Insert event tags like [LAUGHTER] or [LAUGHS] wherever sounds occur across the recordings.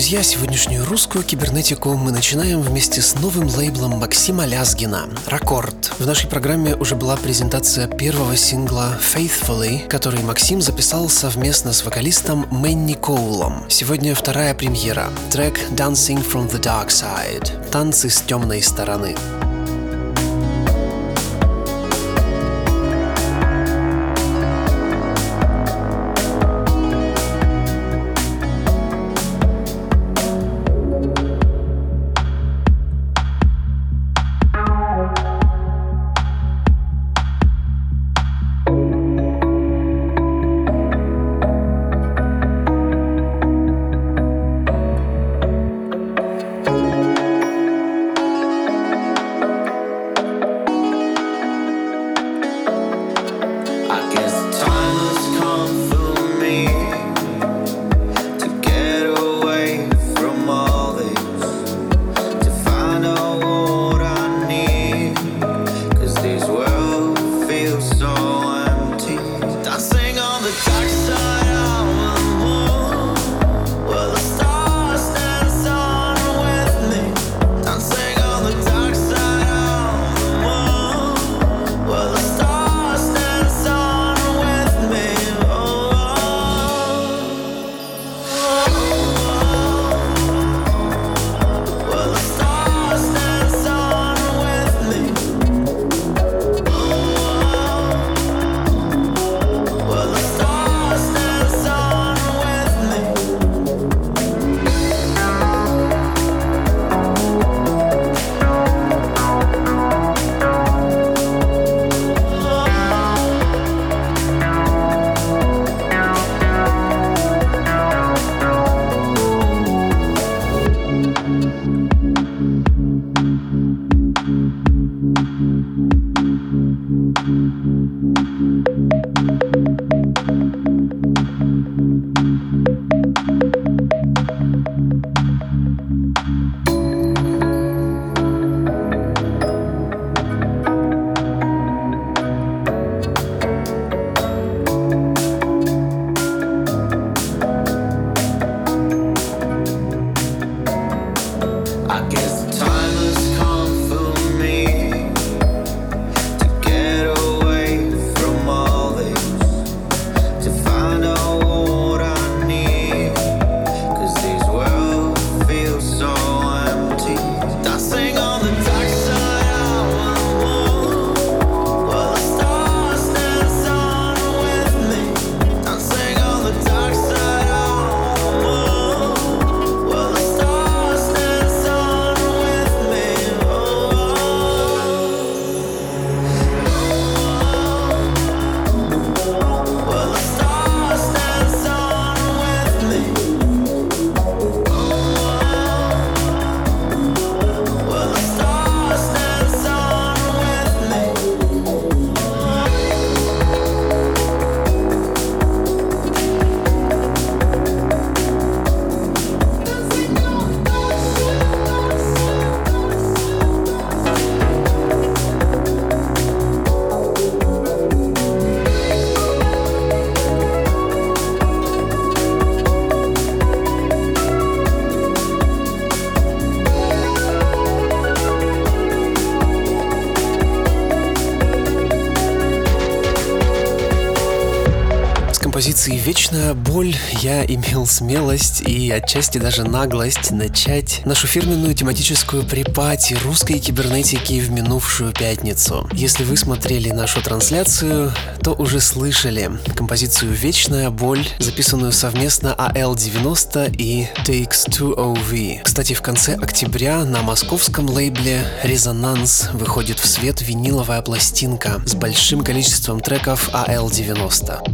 Друзья! Сегодняшнюю русскую кибернетику мы начинаем вместе с новым лейблом Максима Лязгина «Ракорд». В нашей программе уже была презентация первого сингла «Faithfully», который Максим записал совместно с вокалистом Мэнни Коулом. Сегодня вторая премьера – трек «Dancing from the Dark Side» – «Танцы с темной стороны». «Вечная боль» я имел смелость и отчасти даже наглость начать нашу фирменную тематическую припати русской кибернетики в минувшую пятницу. Если вы смотрели нашу трансляцию, то уже слышали композицию «Вечная боль», записанную совместно AL90 и TX2OV. Кстати, в конце октября на московском лейбле «Резонанс» выходит в свет виниловая пластинка с большим количеством треков AL90.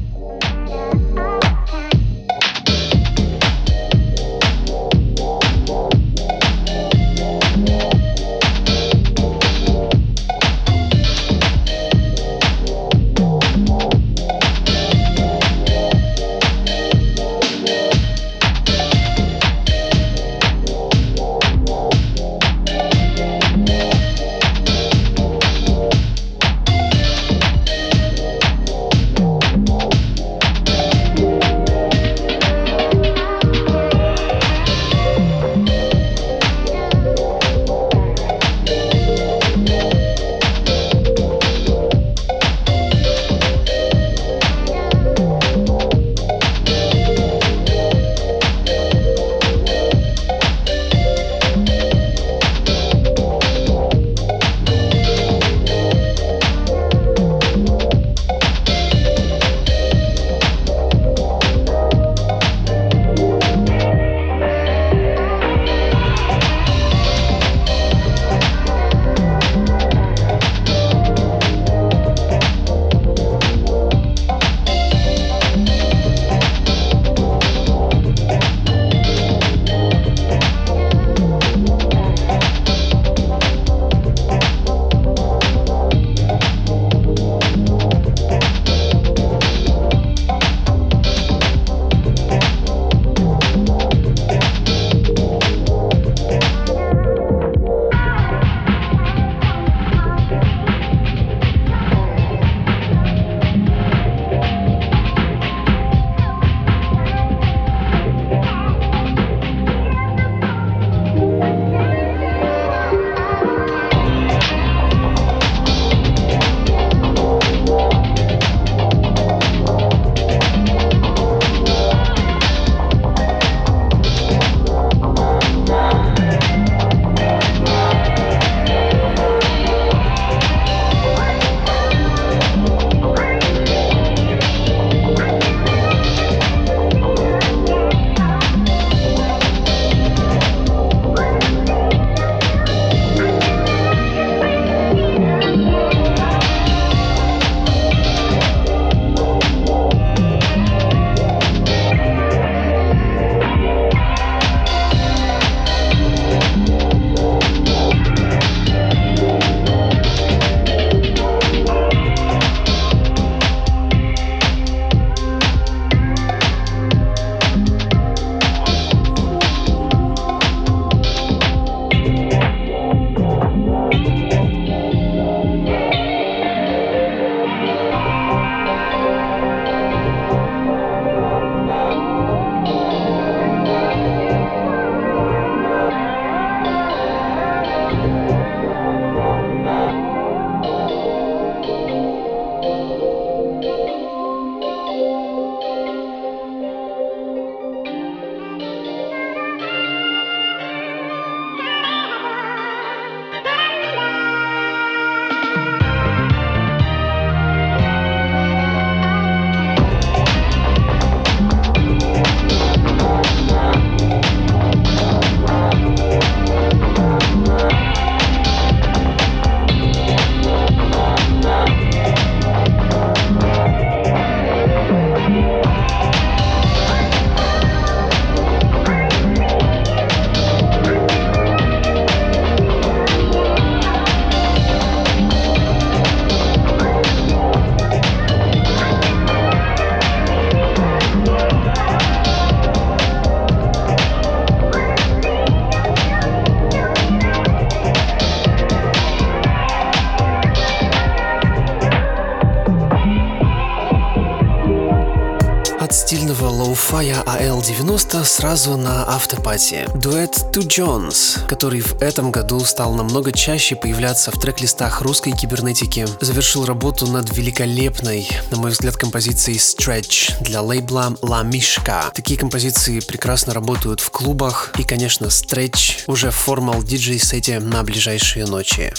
AL90 сразу на автопате. Дуэт Two Jones, который в этом году стал намного чаще появляться в трек-листах русской кибернетики, завершил работу над великолепной, на мой взгляд, композицией Stretch для лейбла La Mishka. Такие композиции прекрасно работают в клубах и, конечно, Stretch уже формал диджей-сете на ближайшие ночи.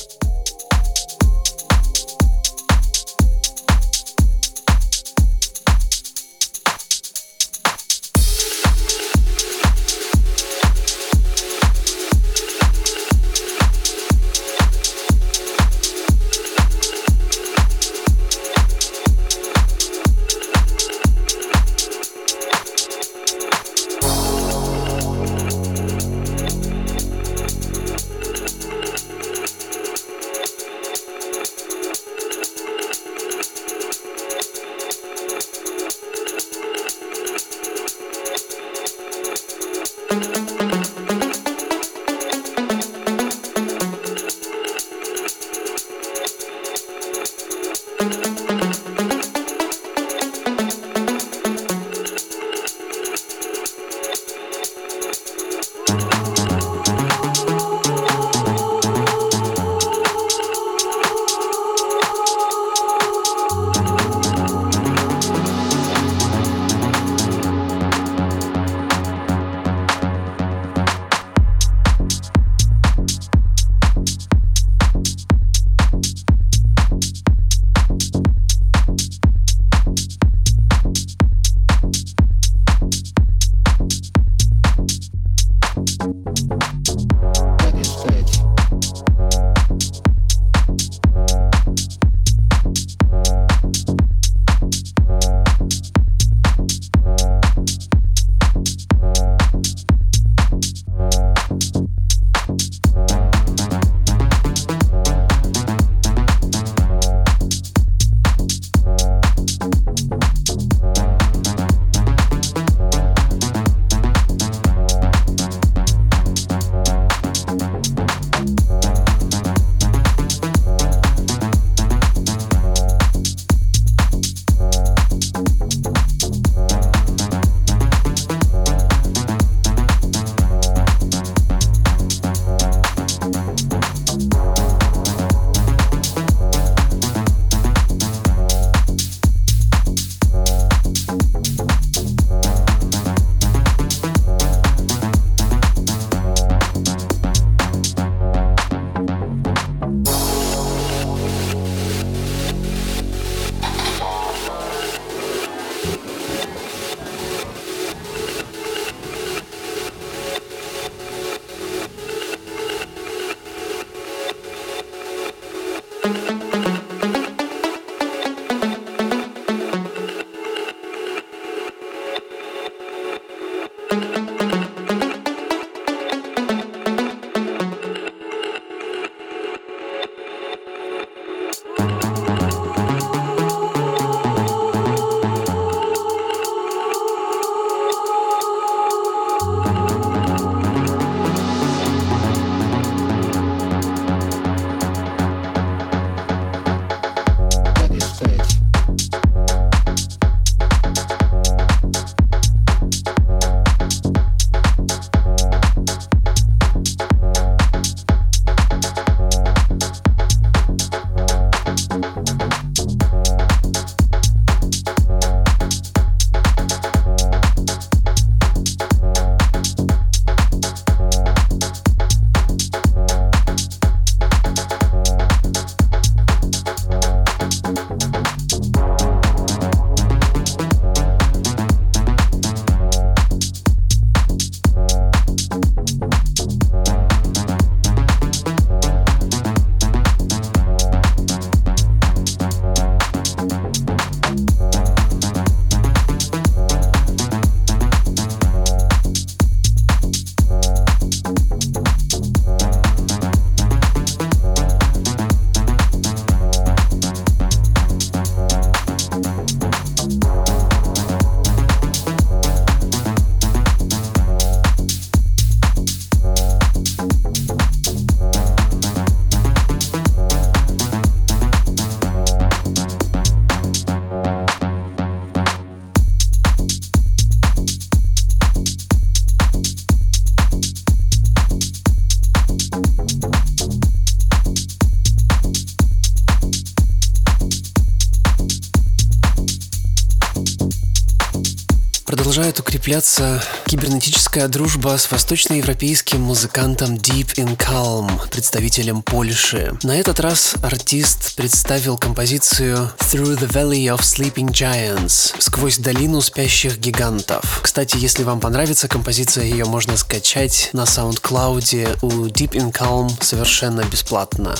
Начинает укрепляться кибернетическая дружба с восточноевропейским музыкантом Deep in Calm, представителем Польши. На этот раз артист представил композицию Through the Valley of Sleeping Giants — «Сквозь долину спящих гигантов». Кстати, если вам понравится композиция, ее можно скачать на SoundCloud у Deep in Calm совершенно бесплатно.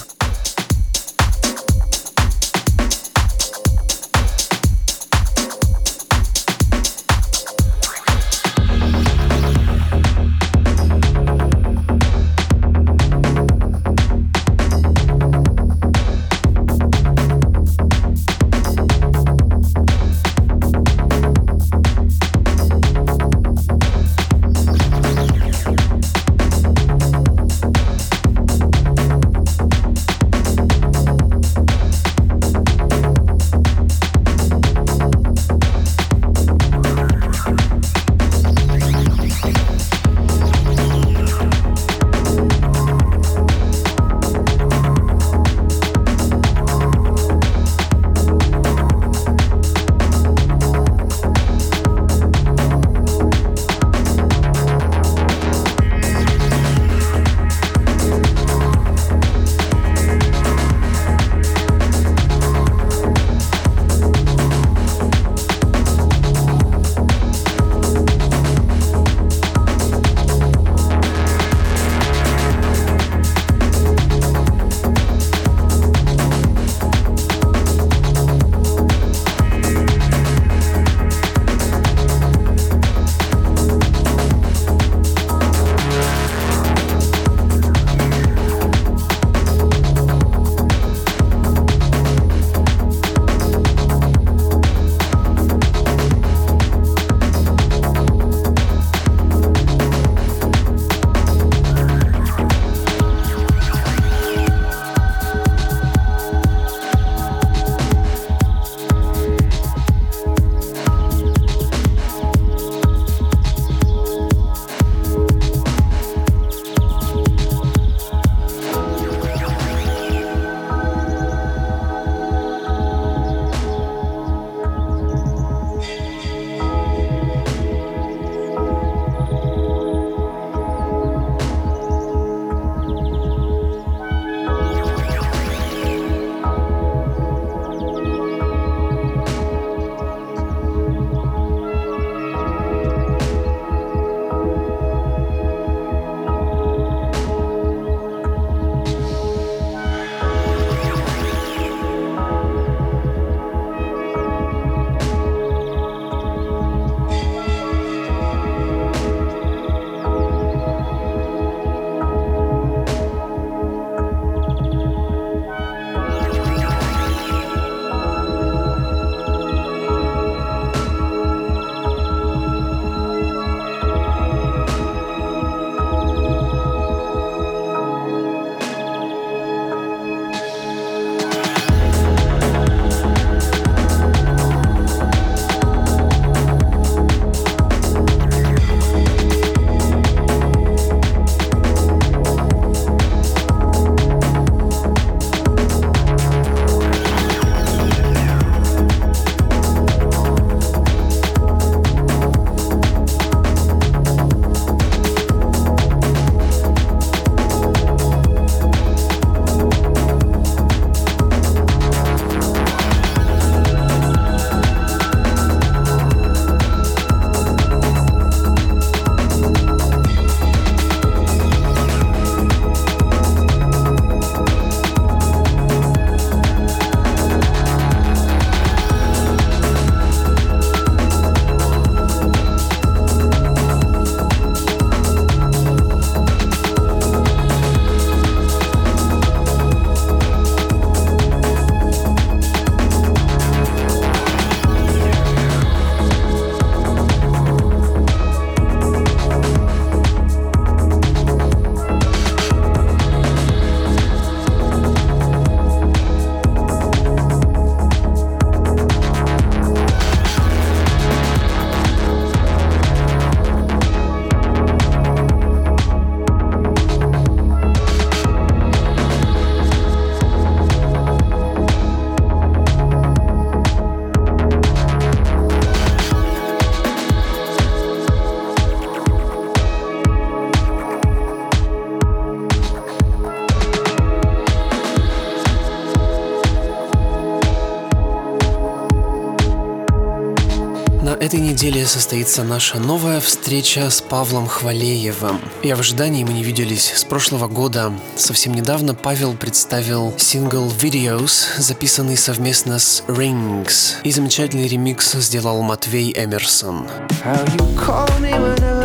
Состоится наша новая встреча с Павлом Хвалеевым. Я в ожидании, мы не виделись с прошлого года. Совсем недавно Павел представил сингл Videos, записанный совместно с Rings. И замечательный ремикс сделал Матвей Эмерсон. How you call me it's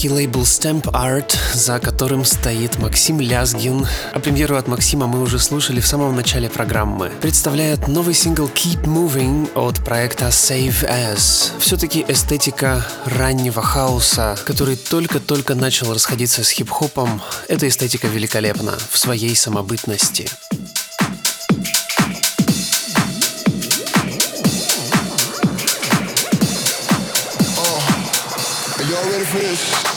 Новосибирский лейбл Stamp Art, за которым стоит Максим Лязгин, а премьеру от Максима мы уже слушали в самом начале программы, представляет новый сингл Keep Moving от проекта Save As. Все-таки эстетика раннего хаоса, который только-только начал расходиться с хип-хопом, эта эстетика великолепна в своей самобытности. for.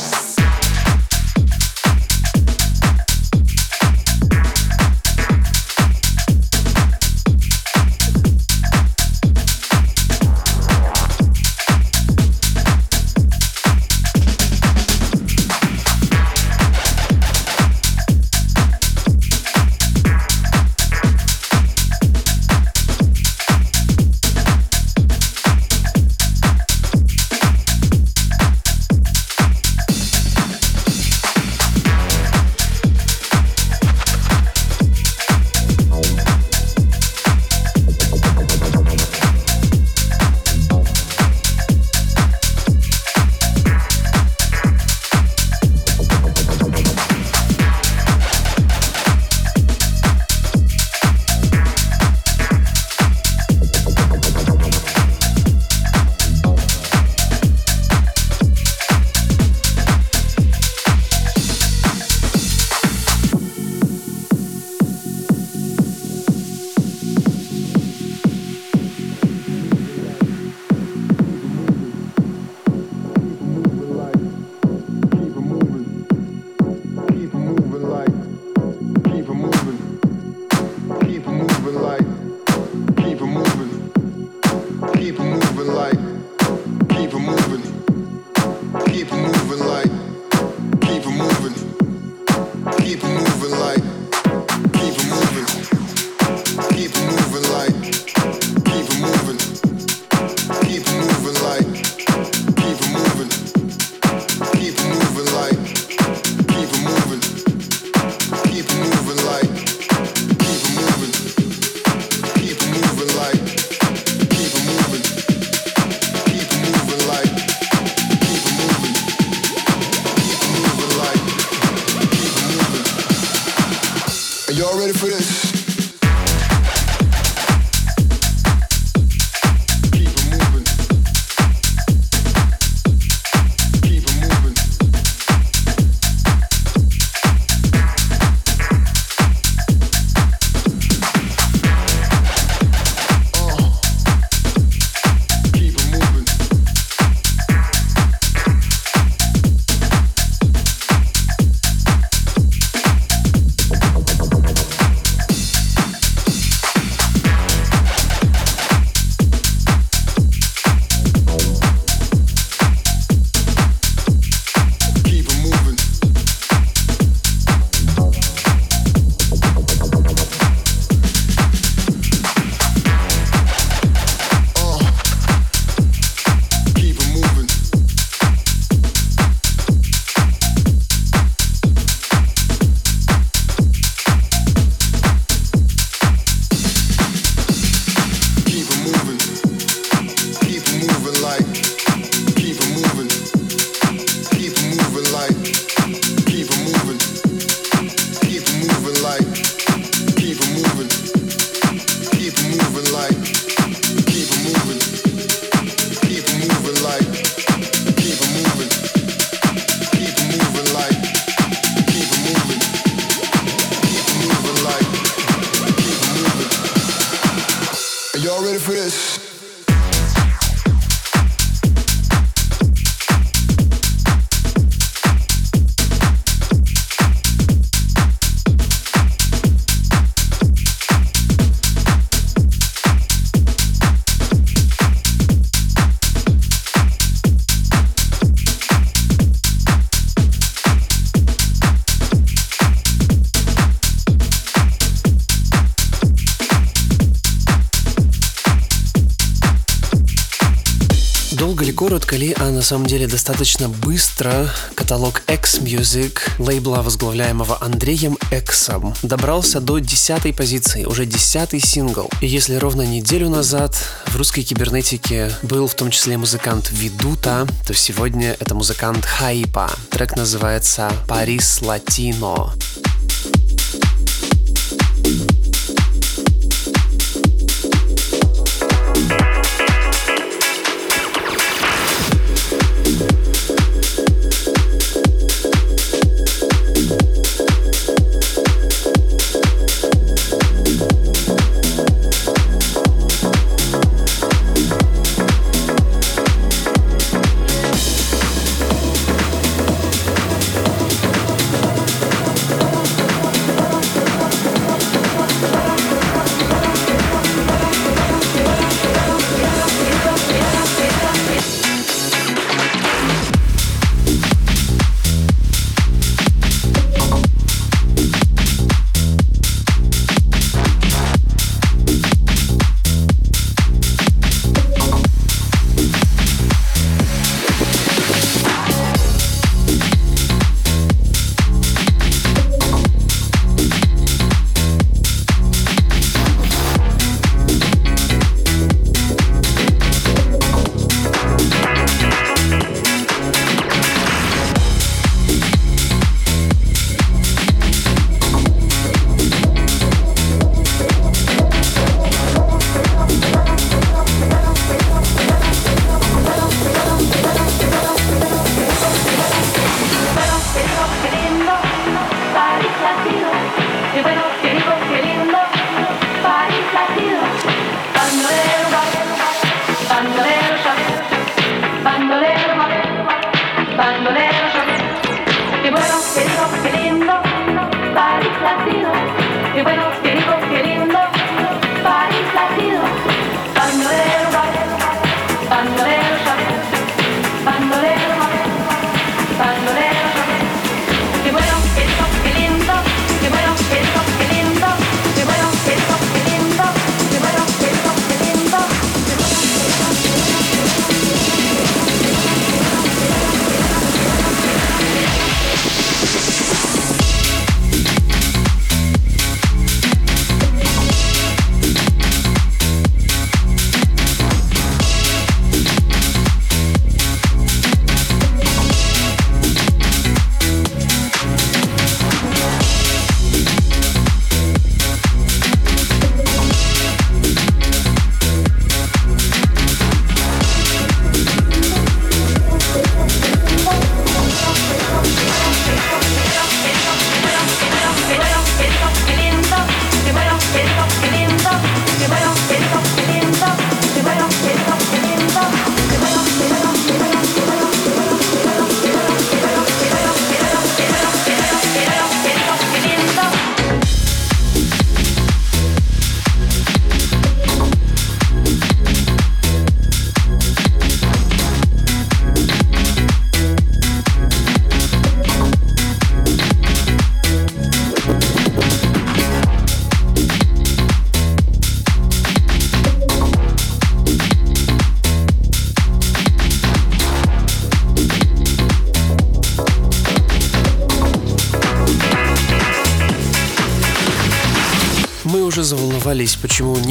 Самом деле достаточно быстро каталог X-Music, лейбла, возглавляемого Андреем Эксом, добрался до десятой позиции, уже десятый сингл. И если ровно неделю назад в русской кибернетике был в том числе музыкант Видута, то сегодня это музыкант Хайпа. Трек называется «Парис Латино».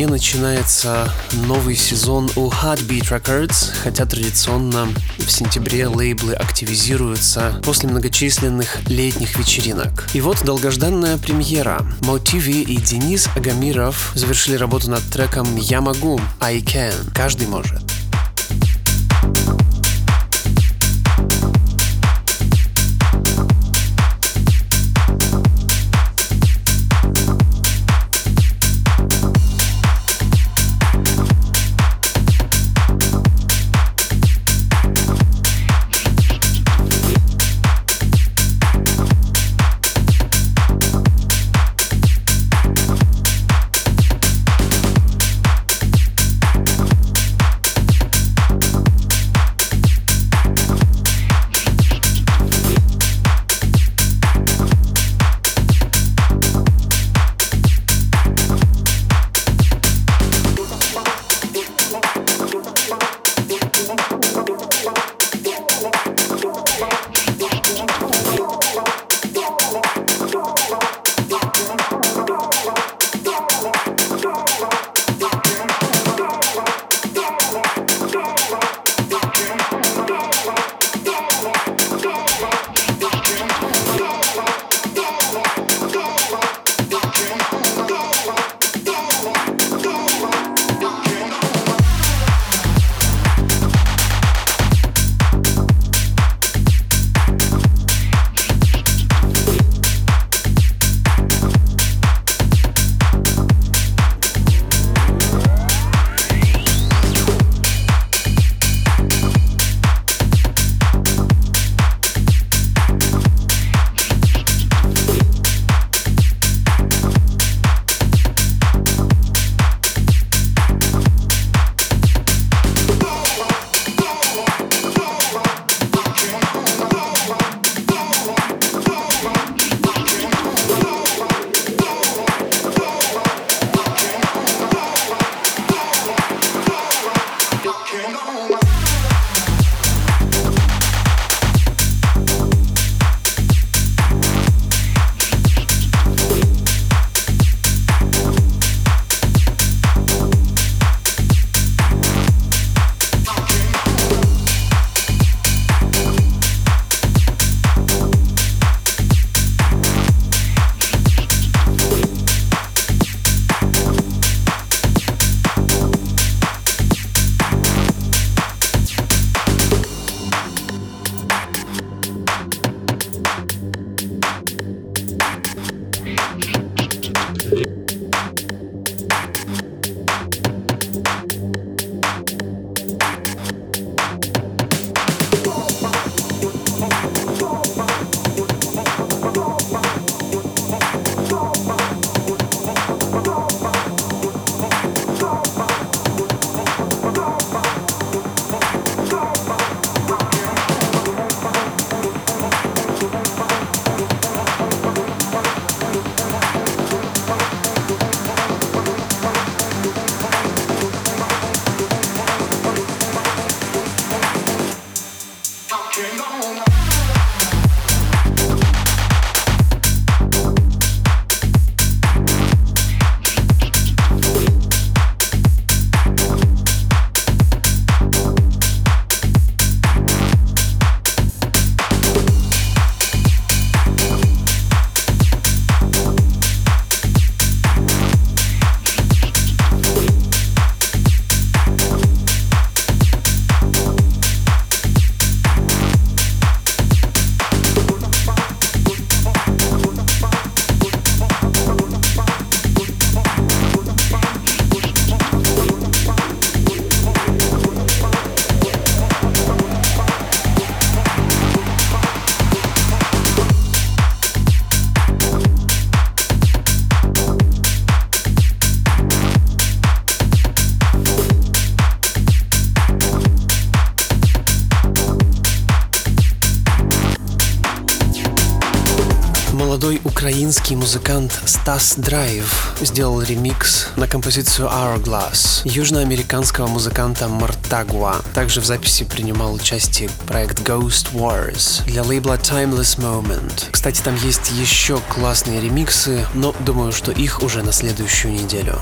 Почему не начинается новый сезон у Heartbeat Records, хотя традиционно в сентябре лейблы активизируются после многочисленных летних вечеринок. И вот долгожданная премьера. Мотиви и Денис Агамиров завершили работу над треком «Я могу», «I can», «Каждый может». Музыкант Стас Драйв сделал ремикс на композицию Hourglass южноамериканского музыканта Мартагуа. Также в записи принимал участие проект Ghost Wars для лейбла Timeless Moment. Кстати, там есть еще классные ремиксы, но думаю, что их уже на следующую неделю.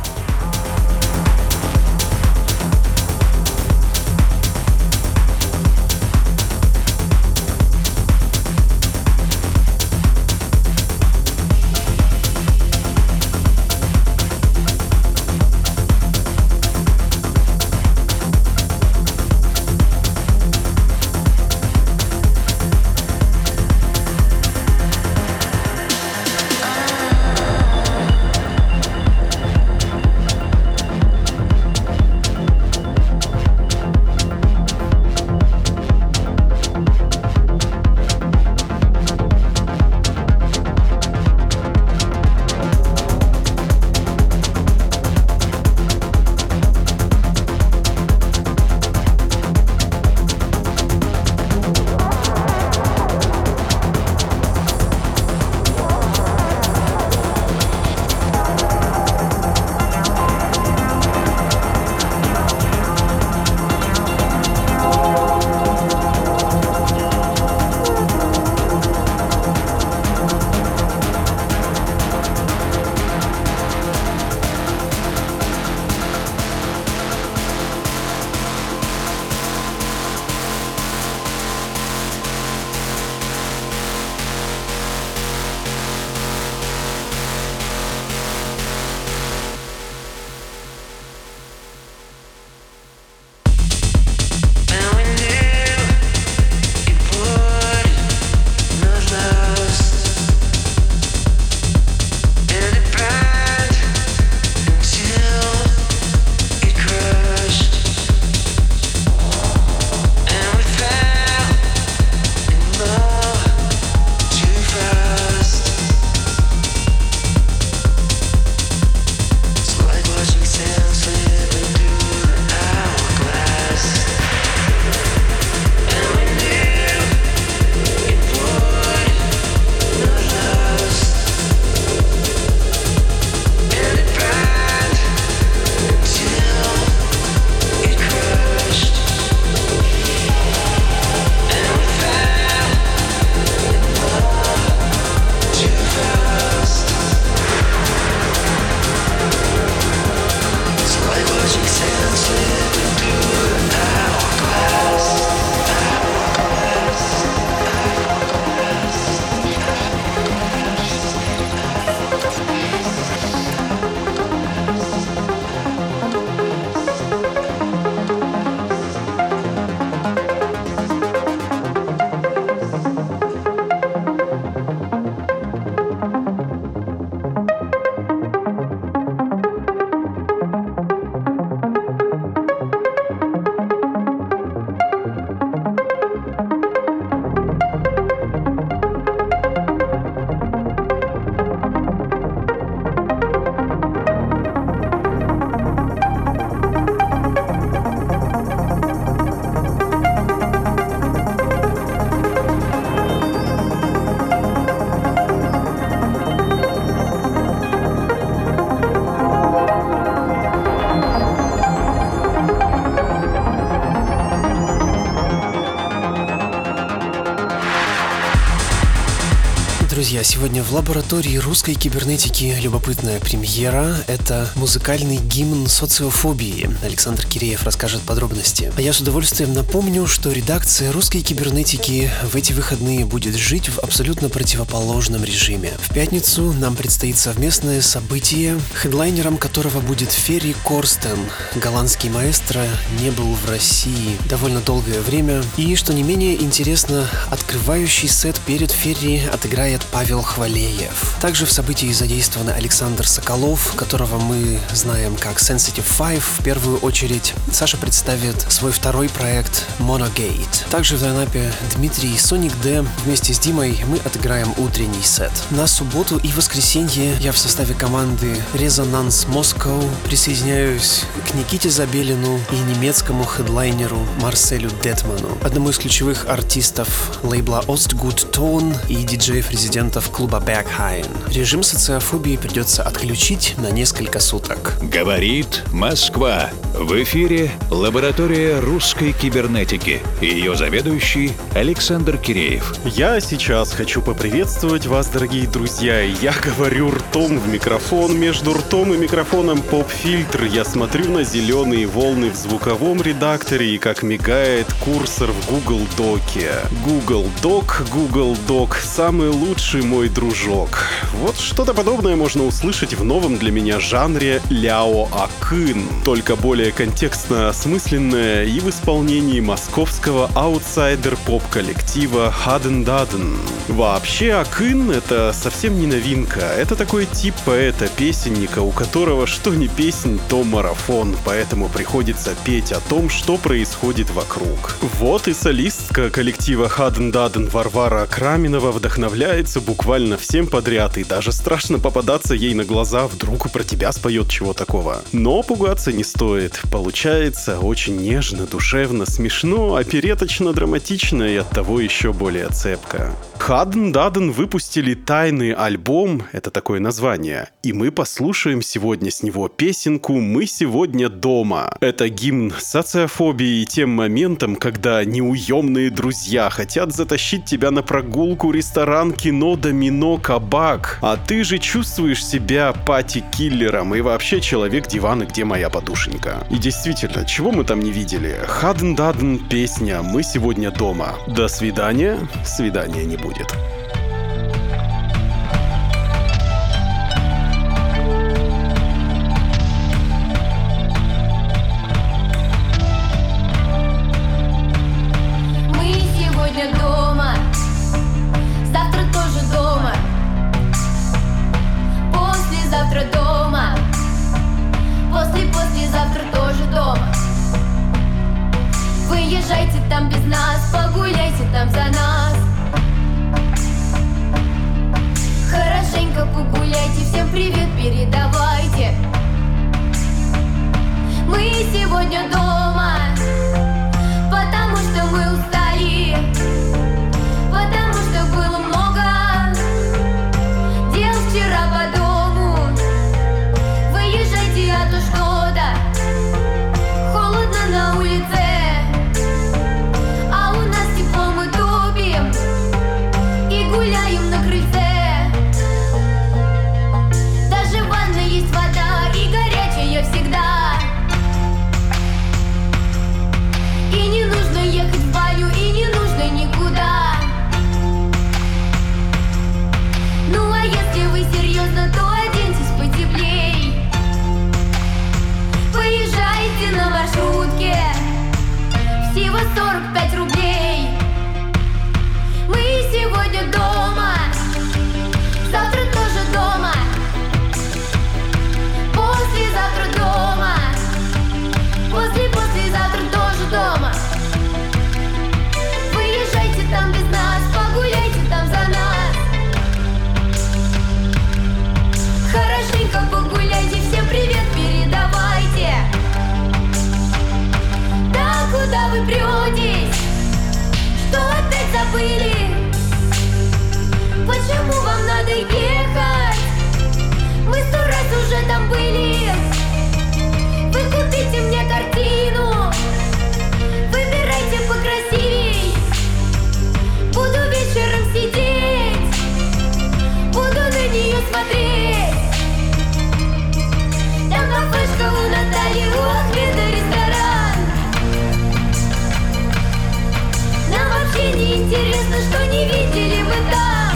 Друзья, сегодня в лаборатории русской кибернетики любопытная премьера. Это музыкальный гимн социофобии. Александр Киреев расскажет подробности. А я с удовольствием напомню, что редакция русской кибернетики в эти выходные будет жить в абсолютно противоположном режиме. В пятницу нам предстоит совместное событие, хедлайнером которого будет Ферри Корстен. Голландский маэстро не был в России довольно долгое время. И, что не менее интересно, открывающий сет перед Ферри отыграет Павел Хвалеев. Также в событии задействован Александр Соколов, которого мы знаем как Sensitive Five в первую очередь. Саша представит свой второй проект Monogate. Также в лайнапе Дмитрий Соник Д. Вместе с Димой мы отыграем утренний сет. На субботу и воскресенье я в составе команды Резонанс Moscow присоединяюсь к Никите Забелину и немецкому хедлайнеру Марселю Детману, одному из ключевых артистов лейбла Ostgut Tone и диджеев резидентов студентов клуба Berghain. Режим социофобии придется отключить на несколько суток. Говорит Москва. В эфире лаборатория русской кибернетики. Ее заведующий Александр Киреев. Я сейчас хочу поприветствовать вас, дорогие друзья. Я говорю ртом в микрофон. Между ртом и микрофоном поп-фильтр. Я смотрю на зеленые волны в звуковом редакторе и как мигает курсор в Google Doc е. Google Doc, Google Doc — самый лучший мой дружок. Вот что-то подобное можно услышать в новом для меня жанре Ляо Акын. Только более контекстно осмысленное и в исполнении московского аутсайдер-поп-коллектива Хадн Дадн. Вообще Акын — это совсем не новинка. Это такой тип поэта-песенника, у которого что не песнь, то марафон, поэтому приходится петь о том, что происходит вокруг. Вот и солистка коллектива Хаден Даден Варвара Краминова вдохновляется буквально всем подряд, и даже страшно попадаться ей на глаза, вдруг про тебя споет чего такого. Но пугаться не стоит. Получается очень нежно, душевно, смешно, опереточно, драматично и оттого еще более цепко. Хаден Даден выпустили тайный альбом, это такое название, и мы послушаем сегодня с него песенку «Мы сегодня дома». Это гимн социофобии и тем моментам, когда неуемные друзья хотят затащить тебя на прогулку, ресторан, кино, домино, кабак, а ты же чувствуешь себя пати-киллером и вообще человек-диван и где моя подушенька. И действительно, чего мы там не видели? Хаден Даден песня «Мы сегодня дома». До свидания, свидания не будет. Забыли? Почему вам надо ехать? Интересно, что не видели вы там.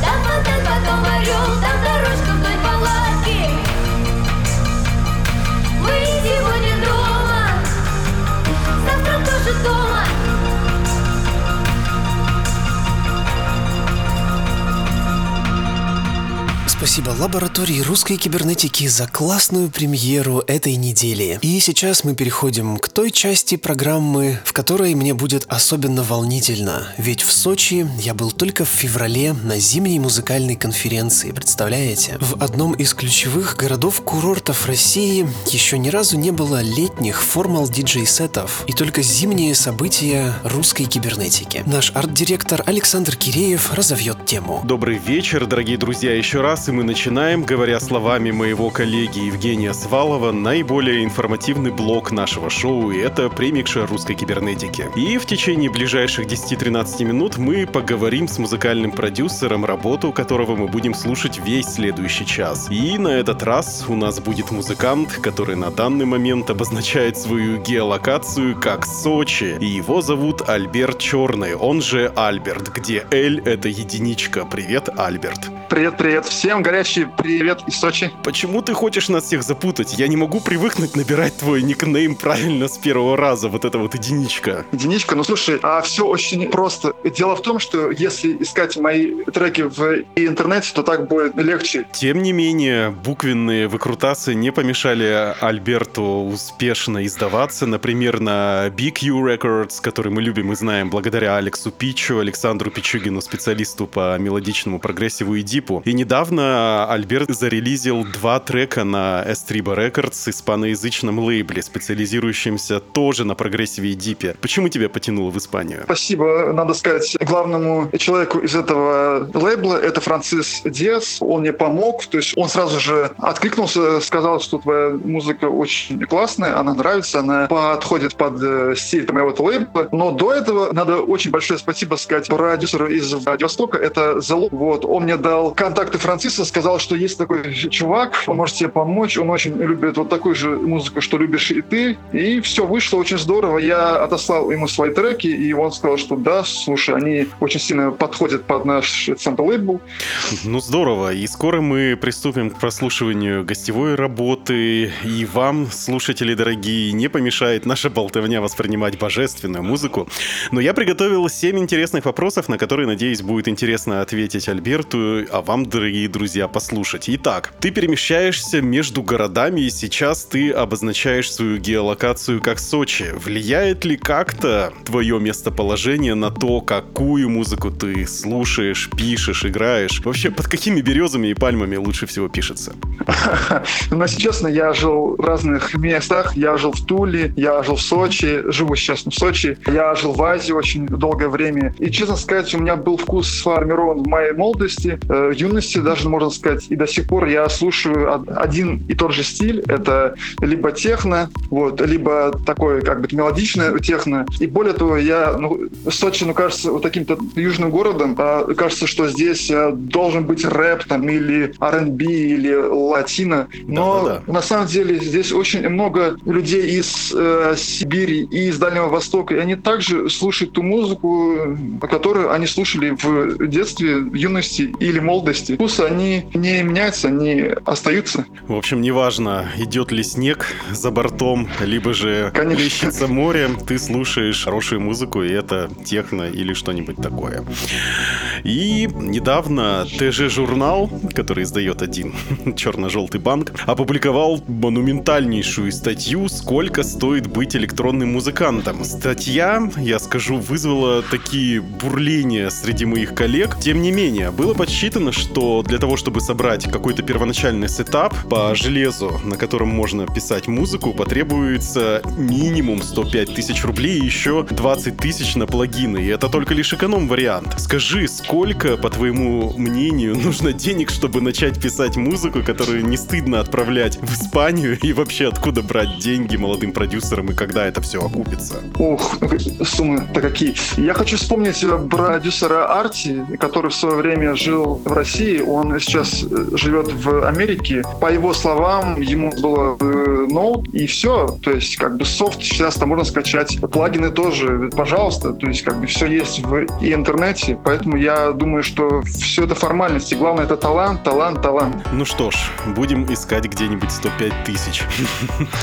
Там фонтан, потом орел, спасибо лаборатории русской кибернетики за классную премьеру этой недели. И сейчас мы переходим к той части программы, в которой мне будет особенно волнительно. Ведь в Сочи я был только в феврале на зимней музыкальной конференции, представляете? В одном из ключевых городов-курортов России еще ни разу не было летних формал диджей-сетов и только зимние события русской кибернетики. Наш арт-директор Александр Киреев разовьет тему. Добрый вечер, дорогие друзья, еще раз, и мы начинаем, говоря словами моего коллеги Евгения Свалова, наиболее информативный блок нашего шоу, и это премикша русской кибернетики. И в течение ближайших 10-13 минут мы поговорим с музыкальным продюсером, работу которого мы будем слушать весь следующий час. И на этот раз у нас будет музыкант, который на данный момент обозначает свою геолокацию как Сочи, и его зовут Альберт Черный, он же Альберт, где L это единичка. Привет, Альберт. Привет, привет всем, горячий привет из Сочи. Почему ты хочешь нас всех запутать? Я не могу привыкнуть набирать твой никнейм правильно с первого раза, вот это вот единичка. Единичка, ну слушай, а все очень просто. Дело в том, что если искать мои треки в интернете, то так будет легче. Тем не менее, буквенные выкрутасы не помешали Альберту успешно издаваться, например, на Big U Records, который мы любим и знаем благодаря Алексу Пичу, Александру Пичугину, специалисту по мелодичному прогрессиву и дипу. И недавно Альберт зарелизил два трека на Estriba Records, испаноязычном лейбле, специализирующемся тоже на прогрессиве и дипе. Почему тебя потянуло в Испанию? Спасибо, надо сказать, главному человеку из этого лейбла, это Францис Диас. Он мне помог, то есть он сразу же откликнулся, сказал, что твоя музыка очень классная, она нравится, она подходит под э, стиль моего лейбла. Но до этого надо очень большое спасибо сказать продюсеру из Владивостока, это Залу. Вот, он мне дал контакты Франциса, сказал, что есть такой чувак, он может тебе помочь, он очень любит вот такую же музыку, что любишь и ты. И все вышло очень здорово. Я отослал ему свои треки, и он сказал, что да, слушай, они очень сильно подходят под наш сампл лейбл. Ну здорово. И скоро мы приступим к прослушиванию гостевой работы. И вам, слушатели дорогие, не помешает наша болтовня воспринимать божественную музыку. Но я приготовил 7 интересных вопросов, на которые, надеюсь, будет интересно ответить Альберту, а вам, дорогие друзья, послушать. Итак, ты перемещаешься между городами, и сейчас ты обозначаешь свою геолокацию как Сочи. Влияет ли как-то твое местоположение на то, какую музыку ты слушаешь, пишешь, играешь? Вообще, под какими березами и пальмами лучше всего пишется? Но, [LAUGHS] если честно, я жил в разных местах. Я жил в Туле, я жил в Сочи, живу сейчас в Сочи. Я жил в Азии очень долгое время. И, честно сказать, у меня был вкус сформирован в моей молодости, э, юности даже, можно сказать. И до сих пор я слушаю один и тот же стиль. Это либо техно, вот, либо такое как бы мелодичное техно. И более того, я, ну, Сочи, ну, кажется, вот таким-то южным городом. А, кажется, что здесь а, должен быть рэп там или R&B или латино. Но Да-да-да. на самом деле здесь очень много людей из э, Сибири и из Дальнего Востока, и они также слушают ту музыку, которую они слушали в детстве, в юности или молодости. Вкусы, они не меняются, они остаются. В общем, неважно, идет ли снег за бортом, либо же Конечно. плещется море, ты слушаешь хорошую музыку, и это техно или что-нибудь такое. И недавно ТЖ-журнал, который издает один [LAUGHS] черно-желтый банк, опубликовал монументальнейшую статью «Сколько стоит быть электронным музыкантом». Статья, я скажу, вызвала такие бурления среди моих коллег. Тем не менее, было подсчитано, что для того, чтобы собрать какой-то первоначальный сетап по железу, на котором можно писать музыку, потребуется минимум 105 тысяч рублей и еще 20 тысяч на плагины. И это только лишь эконом-вариант. Скажи, сколько, по твоему мнению, нужно денег, чтобы начать писать музыку, которую не стыдно отправлять в Испанию? И вообще, откуда брать деньги молодым продюсерам и когда это все окупится? Ух, суммы-то какие. Я хочу вспомнить э, продюсера Арти, который в свое время жил в России. Он сейчас э, живет в Америке. По его словам, ему было э, ноут и все. То есть, как бы софт сейчас там можно скачать. Плагины тоже, пожалуйста. То есть, как бы все есть в и интернете. Поэтому я думаю, что все это формальности. Главное, это талант, талант, талант. Ну что ж, будем искать где-нибудь 105 тысяч.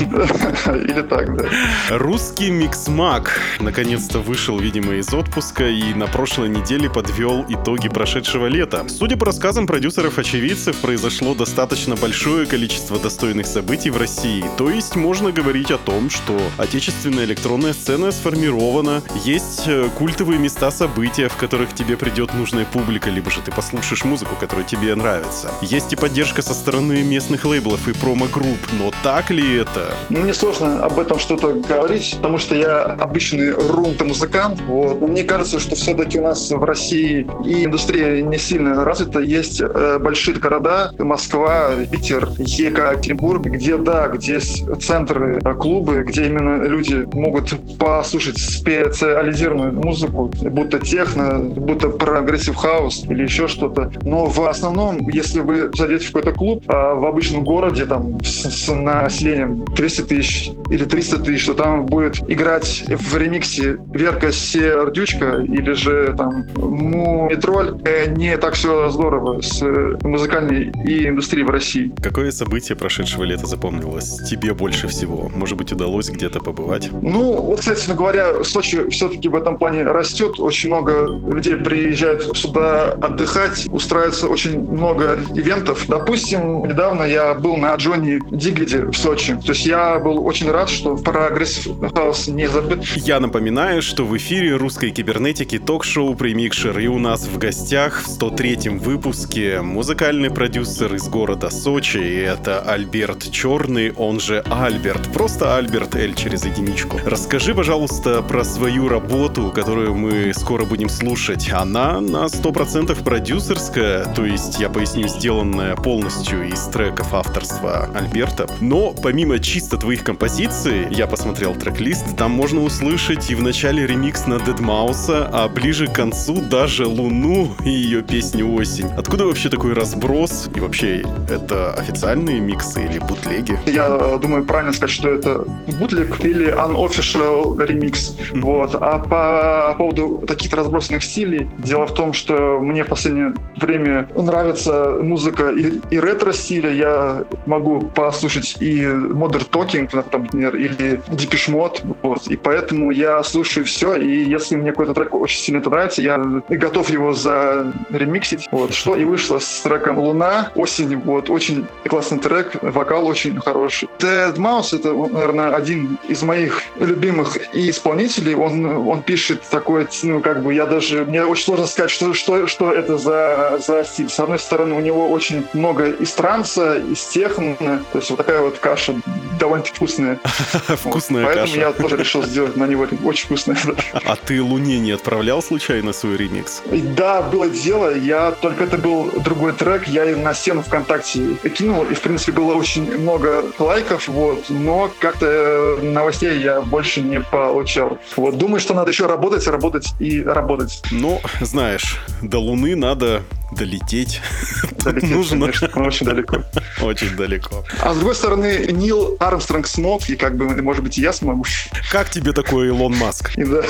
[LAUGHS] Или так, да. Русский миксмак наконец-то вышел, видимо, из отпуска и на прошлой неделе подвел итоги прошедшего лета. Судя по рассказам продюсера рассказов очевидцев произошло достаточно большое количество достойных событий в России. То есть можно говорить о том, что отечественная электронная сцена сформирована, есть э, культовые места события, в которых тебе придет нужная публика, либо же ты послушаешь музыку, которая тебе нравится. Есть и поддержка со стороны местных лейблов и промо-групп, но так ли это? Ну, Мне сложно об этом что-то говорить, потому что я обычный room-музыкант. Вот. Но мне кажется, что все-таки у нас в России и индустрия не сильно развита. Есть э, большие города, Москва, Питер, Екатеринбург, где, да, где центры, э, клубы, где именно люди могут послушать специализированную музыку, будто техно, будто progressive house или еще что-то. Но в основном, если вы зайдете в какой-то клуб а в обычном городе там с, с населением 200 тысяч или 300 тысяч, то там будет играть в ремиксе Верка Сердючка или же там Мумитроль. Э, Не так все здорово с музыкальной и индустрией в России. Какое событие прошедшего лета запомнилось тебе больше всего? Может быть, удалось где-то побывать? Ну, вот, кстати говоря, Сочи все-таки в этом плане растет. Очень много людей приезжают сюда отдыхать. Устраивается очень много ивентов. Допустим, недавно я был на Джоне Дигвиде в Сочи. То есть я был очень рад, что progressive house не забыт. Я напоминаю, что в эфире русской кибернетики ток-шоу «Премикшер» и у нас в гостях в 103-м выпуске музыкальный продюсер из города Сочи, и это Альберт Черный, он же Альберт, просто Альберт L через единичку. Расскажи, пожалуйста, про свою работу, которую мы скоро будем слушать. Она на 100% продюсерская, то есть, я поясню, сделанная полностью из треков авторства Альберта. Но помимо чисто твоих композиций, я посмотрел трек-лист, там можно услышать и в начале ремикс на Дедмауса, а ближе к концу даже Луну и ее песню «Осень». Откуда вообще такой разброс? И вообще, это официальные миксы или бутлеги? Я э, думаю, правильно сказать, что это бутлик или unofficial ремикс. Вот. А по поводу таких разбросанных стилей, дело в том, что мне в последнее время нравится музыка и, и ретро-стиля. Я могу послушать и Modern Talking, например, или Depeche Mode. Вот. И поэтому я слушаю все, и если мне какой-то трек очень сильно это нравится, я готов его заремиксить. Вот. Что и вышло с треком «Луна», «Осень». Вот. Очень классный трек, вокал очень хороший. Dead Mouse — это, наверное, один из моих любимых и исполнителей. Он, он пишет такое, ну, как бы, я даже... Мне очень сложно сказать, что, что, что это за, за стиль. С одной стороны, у него очень много из транса, из техно. То есть вот такая вот каша довольно-таки вкусная. [LAUGHS] Вкусная Поэтому каша. я тоже решил сделать на него очень вкусное. [LAUGHS] А ты Луне не отправлял случайно свой ремикс? Да, было дело, я только это был другой трек, я на стену ВКонтакте кинул, и в принципе было очень много лайков, вот, но как-то э, новостей я больше не получал. Вот, думаю, что надо еще работать, работать и работать. Ну, знаешь, до Луны надо долететь. [LAUGHS] Долететь, нужно конечно, очень далеко. очень далеко. А с другой стороны, Нил Армстронг смог, и как бы, может быть, и я смогу. Как тебе такой Илон Маск? Да.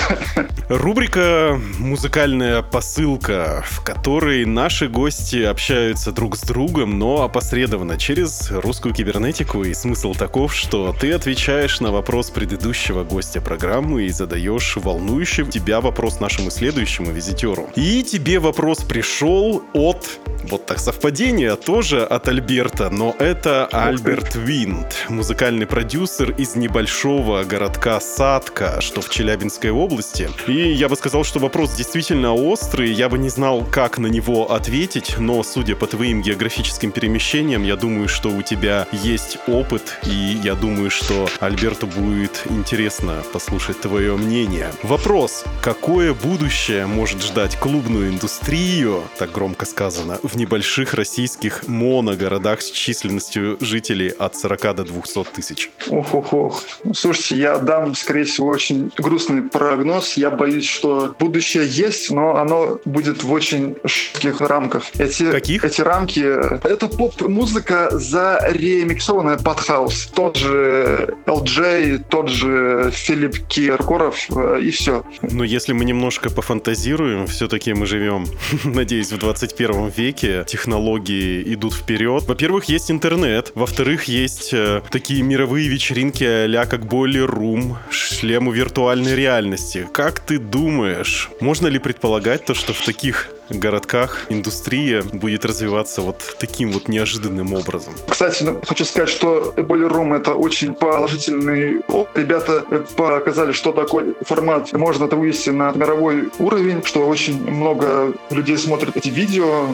Рубрика «Музыкальная посылка», в которой наши гости общаются друг с другом, но опосредованно через русскую кибернетику. И смысл таков, что ты отвечаешь на вопрос предыдущего гостя программы и задаешь волнующий тебя вопрос нашему следующему визитеру. И тебе вопрос пришел от... Вот так совпадение тоже от Альберта, но это Альберт Винт, музыкальный продюсер из небольшого городка Садка, что в Челябинской области. И я бы сказал, что вопрос действительно острый, я бы не знал, как на него ответить, но судя по твоим географическим перемещениям, я думаю, что у тебя есть опыт, и я думаю, что Альберту будет интересно послушать твое мнение. Вопрос, какое будущее может ждать клубную индустрию, так громко сказано, в небольших российских моногородах с численностью жителей от 40 до 200 тысяч? Ох, ох, ох. Слушайте, я дам, скорее всего, очень грустный прогноз. Я боюсь, что будущее есть, но оно будет в очень жестких рамках. Эти, Каких? Эти рамки... Это поп-музыка заремиксованная под хаус. Тот же LJ, тот же Филипп Киркоров э, и все. Но если мы немножко пофантазируем, все-таки мы живем, [LAUGHS] надеюсь, в 21 веке, технологии идут вперед. Во-первых, есть интернет, во-вторых, есть э, такие мировые вечеринки а как Boiler Room, шлемы виртуальной реальности. Как ты думаешь, можно ли предполагать то, что в таких городках индустрия будет развиваться вот таким вот неожиданным образом. Кстати, ну, хочу сказать, что Boiler это очень положительный опыт. Ребята показали, что такой формат можно это вывести на мировой уровень, что очень много людей смотрят эти видео,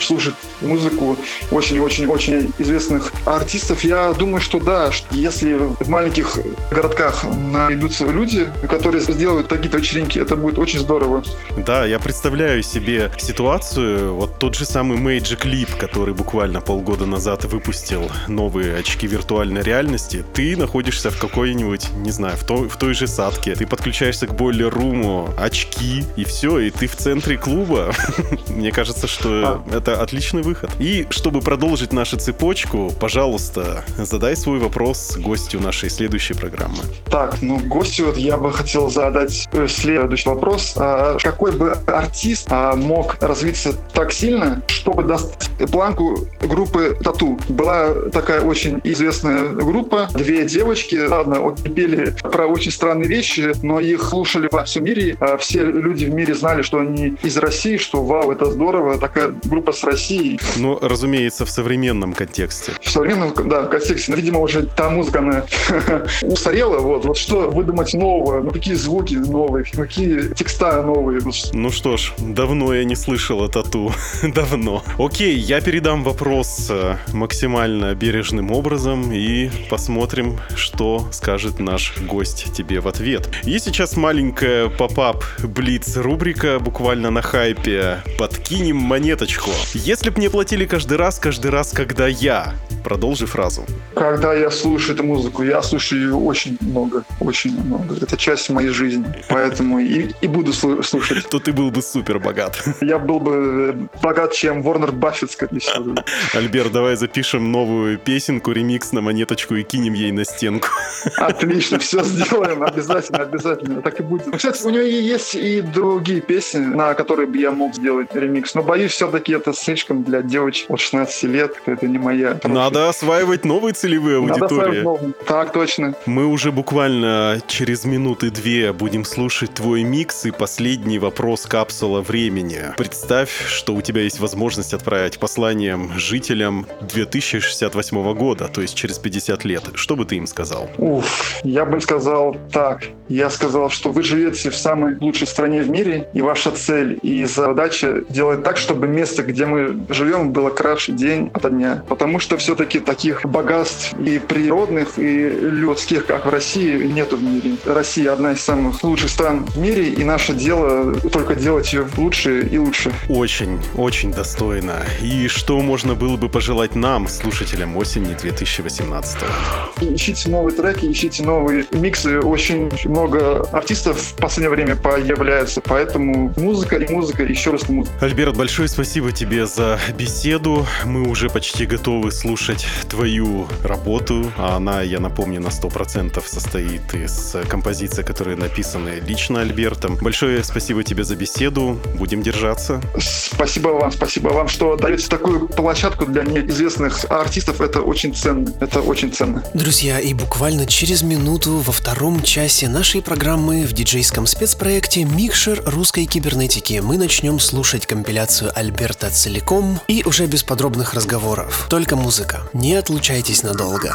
слушают музыку очень-очень-очень известных артистов. Я думаю, что да, что если в маленьких городках найдутся люди, которые сделают такие-то вечеринки, это будет очень здорово. Да, я представляю себе ситуацию, вот тот же самый Magic Leap, который буквально полгода назад выпустил новые очки виртуальной реальности, ты находишься в какой-нибудь, не знаю, в той, в той же садке, ты подключаешься к бойлер-руму, очки, и все, и ты в центре клуба. [LAUGHS] Мне кажется, что это отличный выход. И чтобы продолжить нашу цепочку, пожалуйста, задай свой вопрос гостю нашей следующей программы. Так, ну, гостю вот я бы хотел задать э, следующий вопрос. А какой бы артист а, мог развиться так сильно, чтобы достать планку группы Тату? Была такая очень известная группа, две девочки, ладно, пели про очень странные вещи, но их слушали во всем мире. А все люди в мире знали, что они из России, что вау, это здорово, такая группа с Россией. Ну, разумеется, в современном контексте. В современном, да, контексте. Видимо, уже та музыка, она [LAUGHS] устарела. Вот, вот что выдумать нового, ну, какие звуки новые, какие текста новые. Ну что ж, давно я не слышал тату. [LAUGHS] давно. Окей, я передам вопрос э, максимально бережным образом и посмотрим, что скажет наш гость тебе в ответ. И сейчас маленькая поп-ап блиц рубрика буквально на хайпе. Подкинем монеточку. Если б мне платили каждый раз, каждый раз, когда я Продолжи фразу. Когда я слушаю эту музыку, я слушаю ее очень много, очень много. Это часть моей жизни, поэтому и, и буду слушать. То ты был бы супер богат. [LAUGHS] Я был бы богат, чем Ворнер Баффет, скорее всего. Альберт, давай запишем новую песенку, ремикс на монеточку и кинем ей на стенку. [LAUGHS] Отлично, все сделаем, обязательно, обязательно. Так и будет. Кстати, у нее есть и другие песни, на которые бы я мог сделать ремикс, но боюсь, все-таки это слишком для девочек от 16 лет, это не моя. Надо надо осваивать новые целевые аудитории. Надо Так, точно. Мы уже буквально через минуты две будем слушать твой микс и последний вопрос капсула времени. Представь, что у тебя есть возможность отправить посланием жителям 2068 года, то есть через 50 лет. Что бы ты им сказал? Уф, я бы сказал так. Я сказал, что вы живете в самой лучшей стране в мире, и ваша цель и задача делать так, чтобы место, где мы живем, было краше день ото дня. Потому что все-таки таких богатств и природных, и людских, как в России, нету в мире. Россия одна из самых лучших стран в мире, и наше дело только делать ее лучше и лучше. Очень, очень достойно. И что можно было бы пожелать нам, слушателям осени 2018 Ищите новые треки, ищите новые миксы. Очень много артистов в последнее время появляются, поэтому музыка и музыка, еще раз музыка. Альберт, большое спасибо тебе за беседу. Мы уже почти готовы слушать твою работу. А она, я напомню, на 100% состоит из композиций, которые написаны лично Альбертом. Большое спасибо тебе за беседу. Будем держаться. Спасибо вам, спасибо вам, что даете такую площадку для неизвестных артистов. Это очень ценно. Это очень ценно. Друзья, и буквально через минуту во втором часе нашей программы в диджейском спецпроекте «Микшер русской кибернетики» мы начнем слушать компиляцию Альберта целиком и уже без подробных разговоров. Только музыка. Не отлучайтесь надолго.